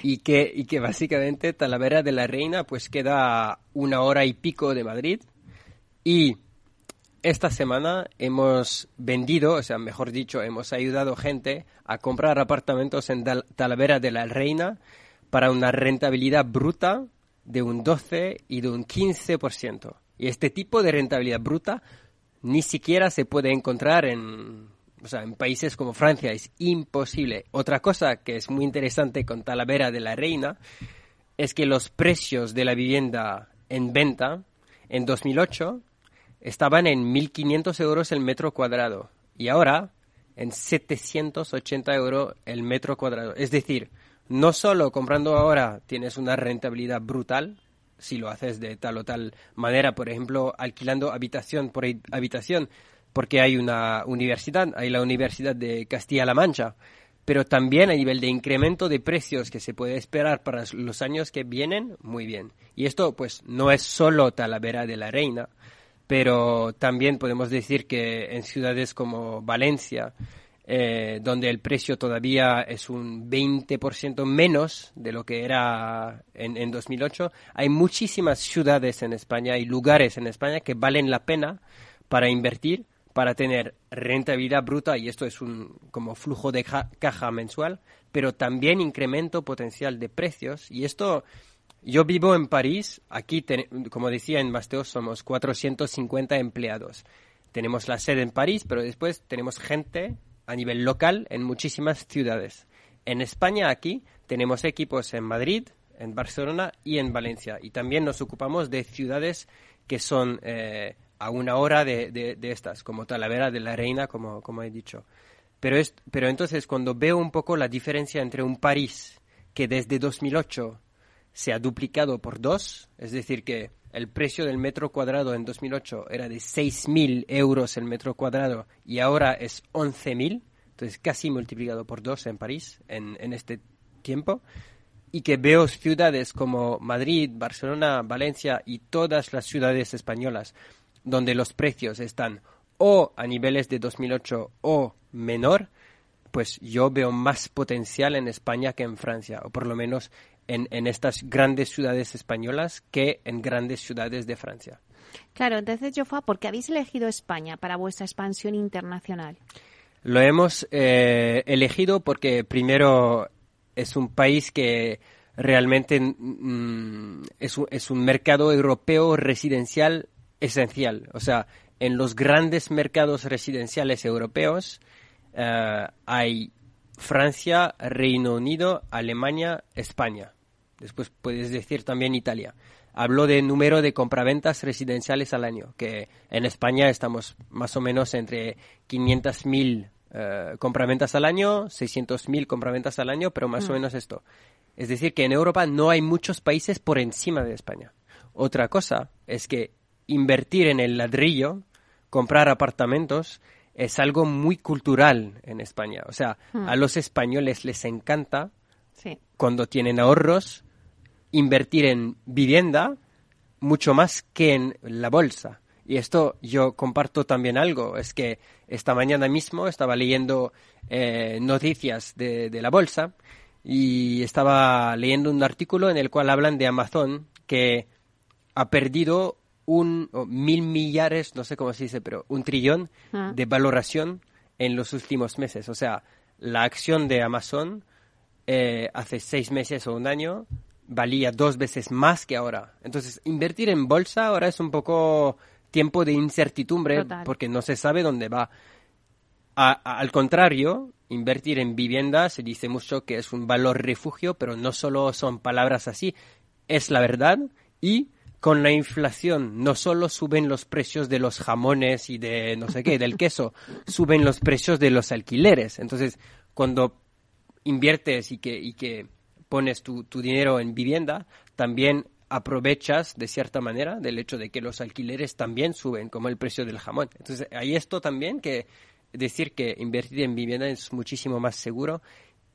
S10: y que, y que básicamente Talavera de la Reina pues queda una hora y pico de Madrid y esta semana hemos vendido, o sea, mejor dicho, hemos ayudado gente a comprar apartamentos en Talavera de la Reina para una rentabilidad bruta de un 12 y de un 15%. Y este tipo de rentabilidad bruta ni siquiera se puede encontrar en o sea, en países como Francia es imposible. Otra cosa que es muy interesante con Talavera de la Reina es que los precios de la vivienda en venta en 2008 estaban en 1.500 euros el metro cuadrado y ahora en 780 euros el metro cuadrado. Es decir, no solo comprando ahora tienes una rentabilidad brutal, si lo haces de tal o tal manera, por ejemplo, alquilando habitación por habitación, porque hay una universidad, hay la Universidad de Castilla-La Mancha, pero también a nivel de incremento de precios que se puede esperar para los años que vienen, muy bien. Y esto pues no es solo Talavera de la Reina, pero también podemos decir que en ciudades como Valencia, eh, donde el precio todavía es un 20% menos de lo que era en, en 2008, hay muchísimas ciudades en España y lugares en España que valen la pena para invertir para tener rentabilidad bruta, y esto es un como flujo de caja mensual, pero también incremento potencial de precios. Y esto, yo vivo en París, aquí, como decía, en Masteos somos 450 empleados. Tenemos la sede en París, pero después tenemos gente a nivel local en muchísimas ciudades. En España, aquí, tenemos equipos en Madrid, en Barcelona y en Valencia. Y también nos ocupamos de ciudades que son eh, a una hora de, de, estas, como Talavera de la Reina, como, como he dicho. Pero, es, pero entonces cuando veo un poco la diferencia entre un París que desde 2008 se ha duplicado por dos, es decir, que el precio del metro cuadrado en 2008 era de 6.000 euros el metro cuadrado y ahora es 11.000, entonces casi multiplicado por dos en París en, en este tiempo, y que veo ciudades como Madrid, Barcelona, Valencia y todas las ciudades españolas donde los precios están o a niveles de 2008 o menor, pues yo veo más potencial en España que en Francia, o por lo menos en, en estas grandes ciudades españolas que en grandes ciudades de Francia.
S3: Claro, entonces, Jofa, ¿por qué habéis elegido España para vuestra expansión internacional?
S10: Lo hemos eh, elegido porque primero es un país que realmente mm, es, un, es un mercado europeo residencial esencial. O sea, en los grandes mercados residenciales europeos eh, hay Francia, Reino Unido, Alemania, España. Después puedes decir también Italia. Habló de número de compraventas residenciales al año, que en España estamos más o menos entre 500.000 eh, compraventas al año, 600.000 compraventas al año, pero más o
S3: Mm.
S10: menos esto. Es decir, que en Europa no hay muchos países por encima de España. Otra cosa es que invertir en el ladrillo, comprar apartamentos, es algo muy cultural en España. O sea,
S3: Mm.
S10: a los españoles les encanta
S3: Sí.
S10: cuando tienen ahorros invertir en vivienda mucho más que en la bolsa. Y esto yo comparto también algo, es que esta mañana mismo estaba leyendo eh, noticias de, de la bolsa y estaba leyendo un artículo en el cual hablan de Amazon que ha perdido un mil millares, no sé cómo se dice, pero un trillón
S3: Ah.
S10: de valoración en los últimos meses. O sea, la acción de Amazon eh, hace seis meses o un año valía dos veces más que ahora. Entonces, invertir en bolsa ahora es un poco tiempo de incertidumbre
S3: Total.
S10: porque no se sabe dónde va. A- a- al contrario, invertir en vivienda se dice mucho que es un valor refugio, pero no solo son palabras así, es la verdad y con la inflación no solo suben los precios de los jamones y de no sé qué, del queso, suben los precios de los alquileres. Entonces, cuando inviertes y que, y que pones tu, dinero en vivienda, también aprovechas de cierta manera del hecho de que los alquileres también suben, como el precio del jamón. Entonces, hay esto también que decir que invertir en vivienda es muchísimo más seguro.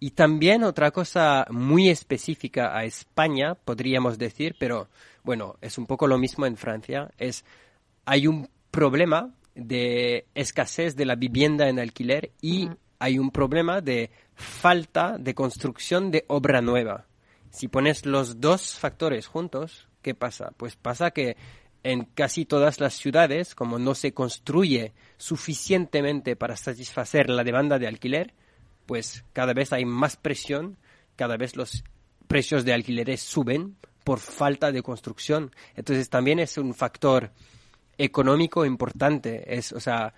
S10: Y también otra cosa muy específica a España, podríamos decir, pero bueno, es un poco lo mismo en Francia, es hay un problema de escasez de la vivienda en alquiler y hay un problema de falta de construcción de obra nueva. Si pones los dos factores juntos, ¿qué pasa? Pues pasa que en casi todas las ciudades, como no se construye suficientemente para satisfacer la demanda de alquiler, pues cada vez hay más presión, cada vez los precios de alquileres suben por falta de construcción. Entonces también es un factor económico importante. Es, o sea,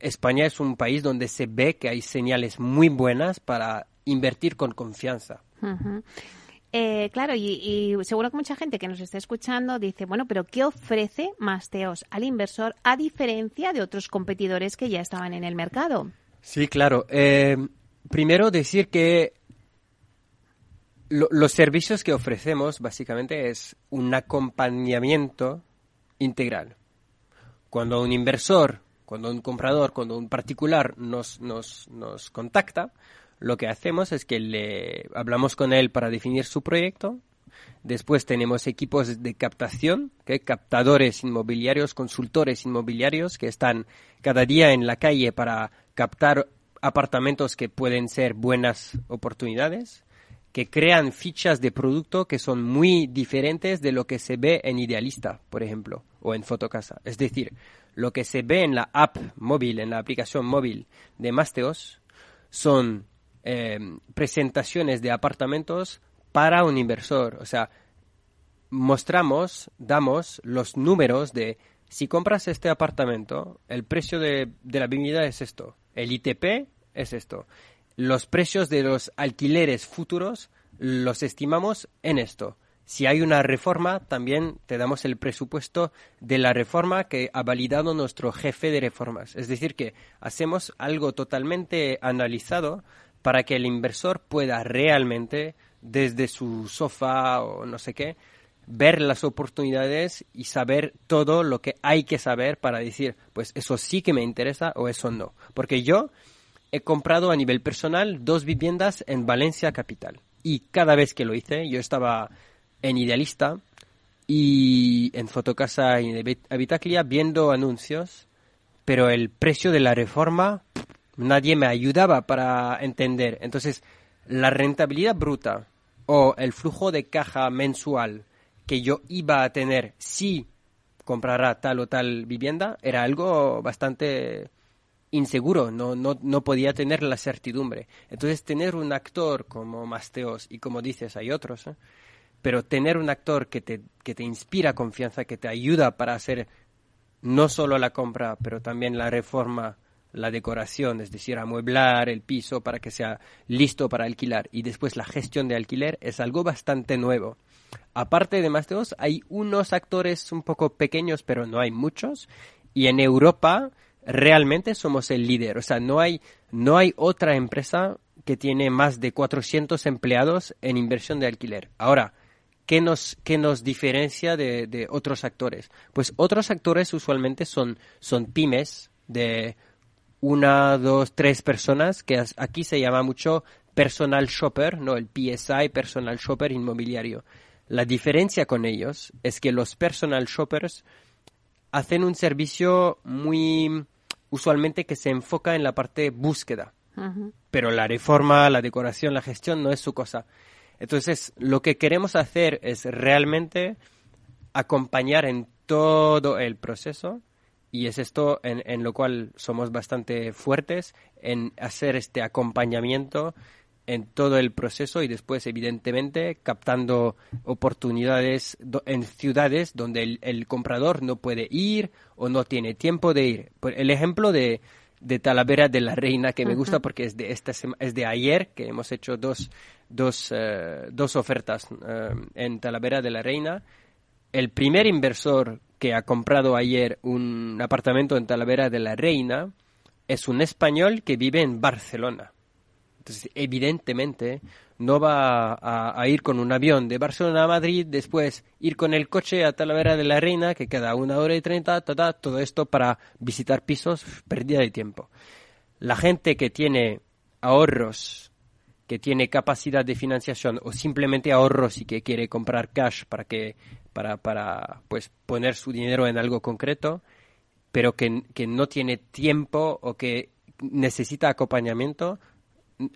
S10: España es un país donde se ve que hay señales muy buenas para invertir con confianza.
S3: Eh, claro, y, y seguro que mucha gente que nos está escuchando dice, bueno, pero ¿qué ofrece Masteos al inversor a diferencia de otros competidores que ya estaban en el mercado?
S10: Sí, claro. Eh, primero decir que lo- los servicios que ofrecemos básicamente es un acompañamiento integral. Cuando un inversor, cuando un comprador, cuando un particular nos, nos, nos contacta, lo que hacemos es que le hablamos con él para definir su proyecto. Después tenemos equipos de captación, que captadores inmobiliarios, consultores inmobiliarios que están cada día en la calle para captar apartamentos que pueden ser buenas oportunidades, que crean fichas de producto que son muy diferentes de lo que se ve en Idealista, por ejemplo, o en Fotocasa. Es decir, lo que se ve en la app móvil, en la aplicación móvil de Masteos, son eh, presentaciones de apartamentos para un inversor. O sea, mostramos, damos los números de si compras este apartamento, el precio de, de la vivienda es esto, el ITP es esto, los precios de los alquileres futuros los estimamos en esto. Si hay una reforma, también te damos el presupuesto de la reforma que ha validado nuestro jefe de reformas. Es decir, que hacemos algo totalmente analizado para que el inversor pueda realmente, desde su sofá o no sé qué, ver las oportunidades y saber todo lo que hay que saber para decir, pues eso sí que me interesa o eso no. Porque yo he comprado a nivel personal dos viviendas en Valencia capital. Y cada vez que lo hice, yo estaba en Idealista y en Fotocasa y Habitaclia viendo anuncios, pero el precio de la reforma nadie me ayudaba para entender. Entonces, la rentabilidad bruta o el flujo de caja mensual que yo iba a tener si comprara tal o tal vivienda era algo bastante inseguro, no, no, no podía tener la certidumbre. Entonces, tener un actor como Masteos, y como dices, hay otros, ¿eh? Pero tener un actor que te, que te inspira confianza, que te ayuda para hacer no solo la compra, pero también la reforma la decoración, es decir, amueblar el piso para que sea listo para alquilar y después la gestión de alquiler es algo bastante nuevo. Aparte de Más hay unos actores un poco pequeños, pero no hay muchos. Y en Europa realmente somos el líder. O sea, no hay, no hay otra empresa que tiene más de 400 empleados en inversión de alquiler. Ahora, ¿qué nos, qué nos diferencia de, de, otros actores? Pues otros actores usualmente son, son pymes de una, dos, tres personas, que aquí se llama mucho personal shopper, ¿no? El PSI, personal shopper inmobiliario. La diferencia con ellos es que los personal shoppers hacen un servicio muy usualmente que se enfoca en la parte búsqueda. Pero la reforma, la decoración, la gestión no es su cosa. Entonces, lo que queremos hacer es realmente acompañar en todo el proceso y es esto en, en, lo cual somos bastante fuertes en hacer este acompañamiento en todo el proceso y después, evidentemente, captando oportunidades en ciudades donde el, comprador no puede ir o no tiene tiempo de ir. El ejemplo de, de Talavera de la Reina, que me gusta porque es de, esta es de ayer, que hemos hecho dos, dos, eh, dos ofertas eh, en Talavera de la Reina. El primer inversor que ha comprado ayer un apartamento en Talavera de la Reina es un español que vive en Barcelona entonces, evidentemente, no va a, ir con un avión de Barcelona a Madrid, después ir con el coche a Talavera de la Reina, que queda una hora y treinta, todo esto para visitar pisos, pérdida de tiempo. La gente que tiene ahorros, que tiene capacidad de financiación o simplemente ahorros y que quiere comprar cash para que para, para pues poner su dinero en algo concreto, pero que, que no tiene tiempo o que necesita acompañamiento,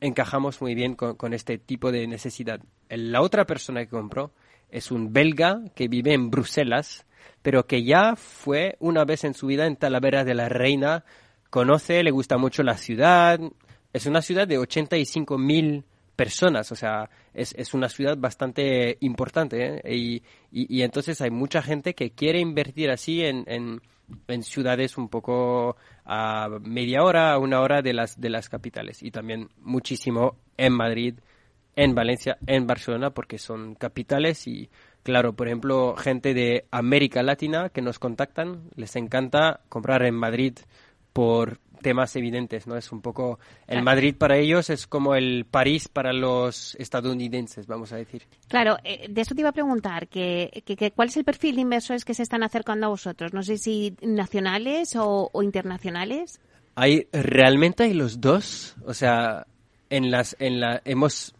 S10: encajamos muy bien con, este tipo de necesidad. La otra persona que compró es un belga que vive en Bruselas, pero que ya fue una vez en su vida en Talavera de la Reina, conoce, le gusta mucho la ciudad, es una ciudad de 85 mil personas, o sea, es, es, una ciudad bastante importante ¿eh? y, y, entonces hay mucha gente que quiere invertir así en, en, en, ciudades un poco a media hora, a una hora de las, de las capitales. Y también muchísimo en Madrid, en Valencia, en Barcelona, porque son capitales. Y claro, por ejemplo, gente de América Latina que nos contactan, les encanta comprar en Madrid por temas evidentes, ¿no? Es un poco el Madrid para ellos es como el París para los estadounidenses, vamos a decir.
S3: Claro, eh, de eso te iba a preguntar, que, que, ¿cuál es el perfil de inversores que se están acercando a vosotros? No sé si nacionales o, internacionales.
S10: Hay realmente hay los dos, o sea, en las en la hemos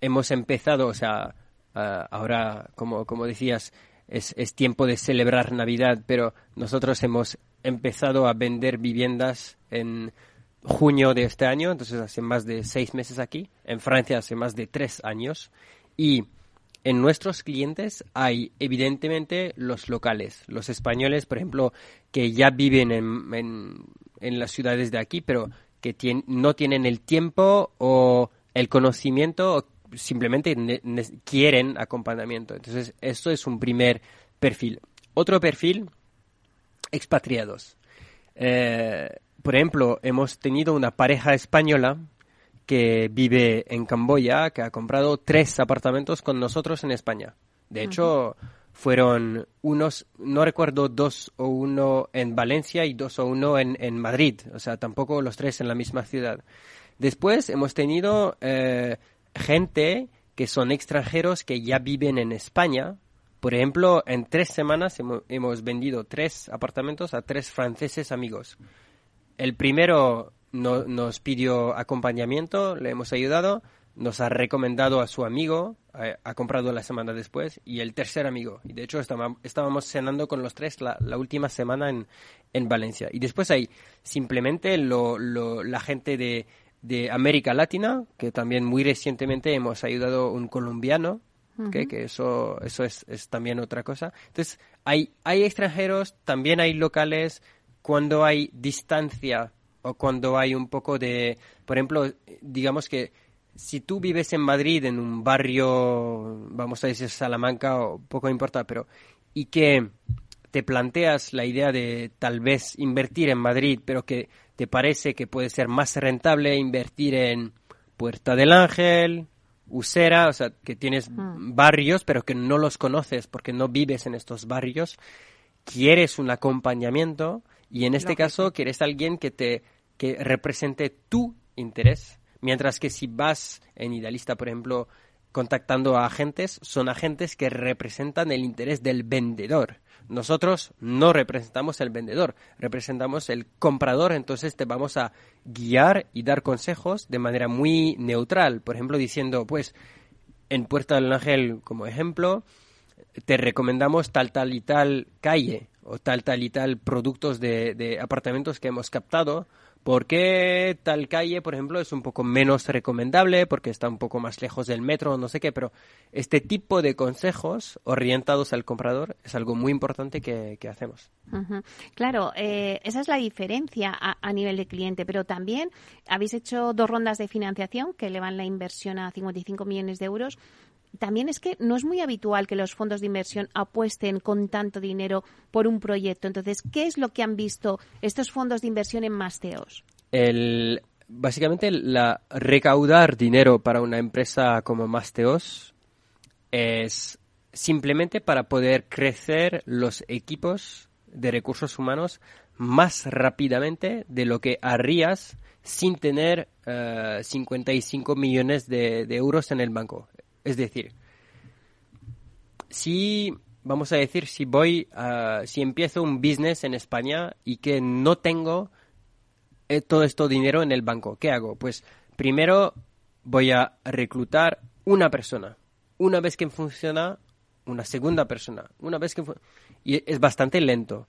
S10: hemos empezado, o sea, ahora como como decías es, es tiempo de celebrar Navidad, pero nosotros hemos empezado a vender viviendas en junio de este año, entonces hace más de seis meses aquí. En Francia hace más de tres años. Y en nuestros clientes hay evidentemente los locales, los españoles, por ejemplo, que ya viven en, en, las ciudades de aquí, pero que no tienen el tiempo o el conocimiento o simplemente quieren acompañamiento. Entonces, esto es un primer perfil. Otro perfil expatriados. Eh, por ejemplo, hemos tenido una pareja española que vive en Camboya, que ha comprado tres apartamentos con nosotros en España. De hecho, fueron unos, no recuerdo, dos o uno en Valencia y dos o uno en, en Madrid. O sea, tampoco los tres en la misma ciudad. Después hemos tenido eh, gente que son extranjeros que ya viven en España, por ejemplo, en tres semanas hemos, vendido tres apartamentos a tres franceses amigos. El primero nos pidió acompañamiento, le hemos ayudado, nos ha recomendado a su amigo, ha, comprado la semana después, y el tercer amigo. Y de hecho estábamos cenando con los tres la, última semana en, en, Valencia. Y después hay simplemente la gente de, de América Latina, que también muy recientemente hemos ayudado un colombiano que eso, eso es, es, también otra cosa. Entonces, hay, hay extranjeros, también hay locales, cuando hay distancia o cuando hay un poco de, por ejemplo, digamos que si tú vives en Madrid, en un barrio, vamos a decir Salamanca, o poco importa, pero, y que te planteas la idea de tal vez invertir en Madrid, pero que te parece que puede ser más rentable invertir en Puerta del Ángel, Usera, o sea, que tienes
S3: Mm.
S10: barrios pero que no los conoces porque no vives en estos barrios, quieres un acompañamiento y en este caso quieres alguien que te que represente tu interés, mientras que si vas en Idealista, por ejemplo, contactando a agentes, son agentes que representan el interés del vendedor. Nosotros no representamos el vendedor, representamos el comprador, entonces te vamos a guiar y dar consejos de manera muy neutral, por ejemplo, diciendo, pues, en Puerta del Ángel, como ejemplo, te recomendamos tal, tal y tal calle o tal, tal y tal productos de, de apartamentos que hemos captado. porque tal calle, por ejemplo, es un poco menos recomendable? Porque está un poco más lejos del metro, no sé qué, pero este tipo de consejos orientados al comprador es algo muy importante que, que hacemos.
S3: Claro, eh, esa es la diferencia a, a nivel de cliente, pero también habéis hecho dos rondas de financiación que elevan la inversión a 55 millones de euros. También es que no es muy habitual que los fondos de inversión apuesten con tanto dinero por un proyecto. Entonces, ¿qué es lo que han visto estos fondos de inversión en Masteos?
S10: El, básicamente, la recaudar dinero para una empresa como Masteos es simplemente para poder crecer los equipos de recursos humanos más rápidamente de lo que harías sin tener eh, 55 millones de, de euros en el banco. Es decir, si vamos a decir si voy a, si empiezo un business en España y que no tengo eh, todo esto dinero en el banco, ¿qué hago? Pues primero voy a reclutar una persona. Una vez que funciona, una segunda persona. Una vez que y es bastante lento.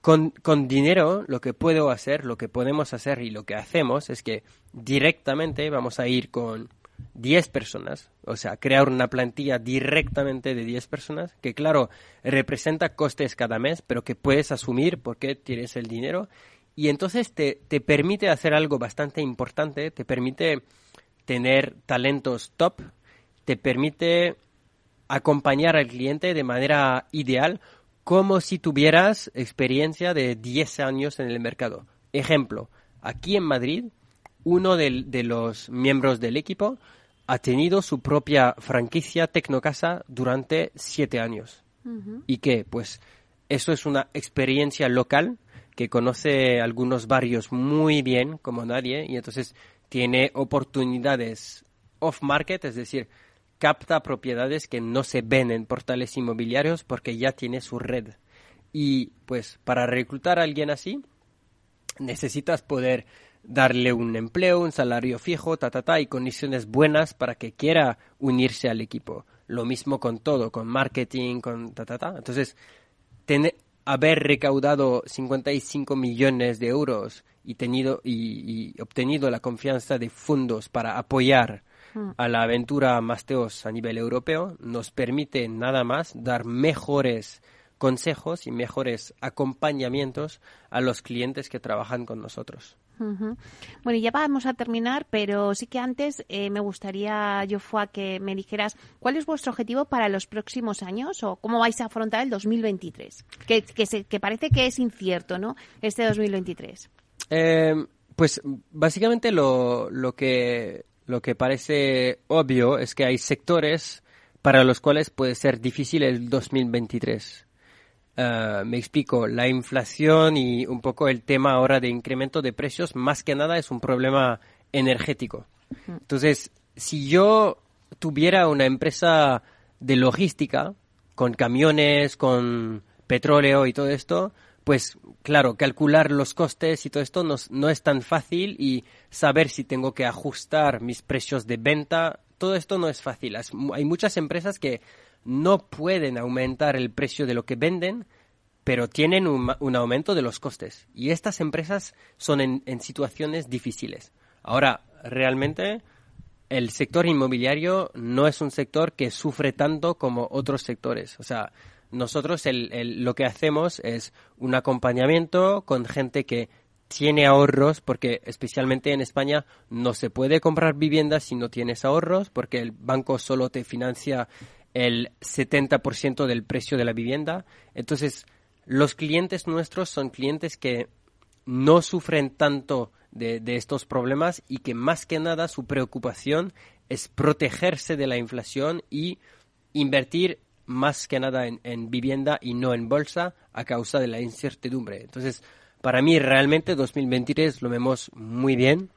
S10: Con, con dinero lo que puedo hacer, lo que podemos hacer y lo que hacemos es que directamente vamos a ir con 10 personas, o sea, crear una plantilla directamente de 10 personas, que claro, representa costes cada mes, pero que puedes asumir porque tienes el dinero. Y entonces te, te permite hacer algo bastante importante, te permite tener talentos top, te permite acompañar al cliente de manera ideal, como si tuvieras experiencia de 10 años en el mercado. Ejemplo, aquí en Madrid, uno de, los miembros del equipo ha tenido su propia franquicia Tecnocasa durante 7 años. ¿Y qué? Pues eso es una experiencia local que conoce algunos barrios muy bien como nadie y entonces tiene oportunidades off-market, es decir, capta propiedades que no se ven en portales inmobiliarios porque ya tiene su red. Y pues para reclutar a alguien así, necesitas poder darle un empleo, un salario fijo, ta, ta, ta, y condiciones buenas para que quiera unirse al equipo. Lo mismo con todo, con marketing, con ta, ta, ta. Entonces, tener, haber recaudado 55 millones de euros y, tenido, y, y obtenido la confianza de fondos para apoyar a la aventura Masteos a nivel europeo nos permite nada más dar mejores consejos y mejores acompañamientos a los clientes que trabajan con nosotros.
S3: Bueno, ya vamos a terminar, pero sí que antes eh, me gustaría, Jofua, que me dijeras cuál es vuestro objetivo para los próximos años o cómo vais a afrontar el 2023, que, que, se- que parece que es incierto, ¿no? Este 2023.
S10: Eh, pues básicamente lo, lo que lo que parece obvio es que hay sectores para los cuales puede ser difícil el 2023. Eh, me explico, la inflación y un poco el tema ahora de incremento de precios, más que nada es un problema energético. Entonces, si yo tuviera una empresa de logística, con camiones, con petróleo y todo esto, pues claro, calcular los costes y todo esto no, es- no es tan fácil y saber si tengo que ajustar mis precios de venta, todo esto no es fácil. Hay muchas empresas que no pueden aumentar el precio de lo que venden, pero tienen un, un aumento de los costes. Y estas empresas son en, en situaciones difíciles. Ahora, realmente, el sector inmobiliario no es un sector que sufre tanto como otros sectores. O sea, nosotros el- el- lo que hacemos es un acompañamiento con gente que tiene ahorros, porque especialmente en España no se puede comprar viviendas si no tienes ahorros, porque el banco solo te financia el 70% del precio de la vivienda. Entonces, los clientes nuestros son clientes que no sufren tanto de, estos problemas y que más que nada su preocupación es protegerse de la inflación y invertir más que nada en, vivienda y no en bolsa a causa de la incertidumbre. Entonces, para mí realmente 2023 lo vemos muy bien.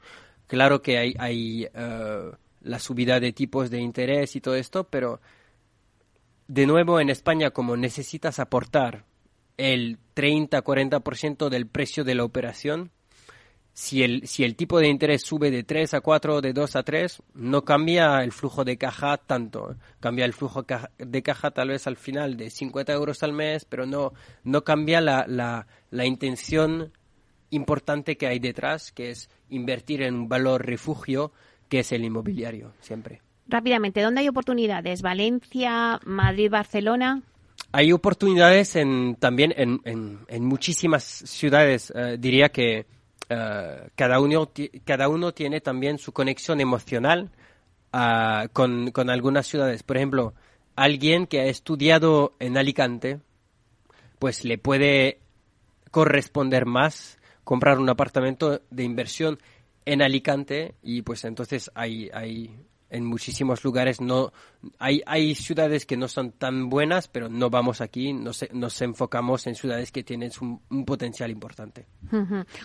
S10: Claro que hay, hay eh, la subida de tipos de interés y todo esto, pero de nuevo en España como necesitas aportar el 30-40% del precio de la operación, si el, tipo de interés sube de 3 a 4, de 2 a 3, no cambia el flujo de caja tanto. Cambia el flujo de caja tal vez al final de 50 euros al mes, pero no, no cambia la, la, la intención importante que hay detrás, que es invertir en un valor refugio, que es el inmobiliario, siempre.
S3: Rápidamente, ¿dónde hay oportunidades? ¿Valencia, Madrid, Barcelona?
S10: Hay oportunidades en, también en, en, muchísimas ciudades. Eh, diría que eh, cada, uno, cada uno tiene también su conexión emocional ah, con, con algunas ciudades. Por ejemplo, alguien que ha estudiado en Alicante, pues le puede corresponder más comprar un apartamento de inversión en Alicante y pues entonces hay, hay en muchísimos lugares no hay, hay ciudades que no son tan buenas, pero no vamos aquí, nos, nos enfocamos en ciudades que tienen un, potencial importante.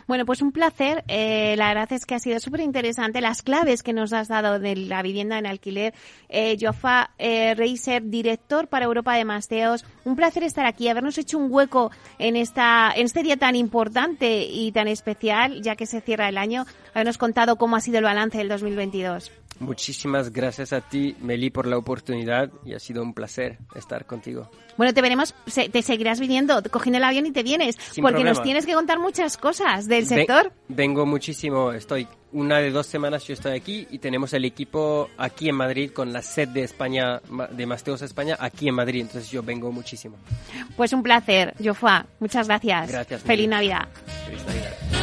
S3: Bueno, pues un placer. Eh, la verdad es que ha sido súper interesante las claves que nos has dado de la vivienda en alquiler. Eh, Jofa eh, Reiser, director para Europa de Masteos. Un placer estar aquí, habernos hecho un hueco en, esta, en este día tan importante y tan especial, ya que se cierra el año, habernos contado cómo ha sido el balance del 2022.
S10: Muchísimas gracias a ti, Meli, por la oportunidad y ha sido un placer estar contigo.
S3: Bueno, te veremos, te seguirás viniendo, cogiendo el avión y te vienes, porque nos tienes que contar muchas cosas del sector.
S10: vengo muchísimo, estoy una de dos semanas yo estoy aquí y tenemos el equipo aquí en Madrid con la sede de España, de Masteos España, aquí en Madrid, entonces yo vengo muchísimo.
S3: Pues un placer, Jofua, muchas gracias.
S10: Gracias.
S3: Feliz Navidad.
S10: Feliz Navidad.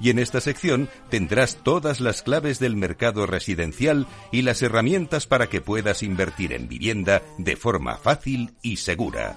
S1: y en esta sección tendrás todas las claves del mercado residencial y las herramientas para que puedas invertir en vivienda de forma fácil y segura.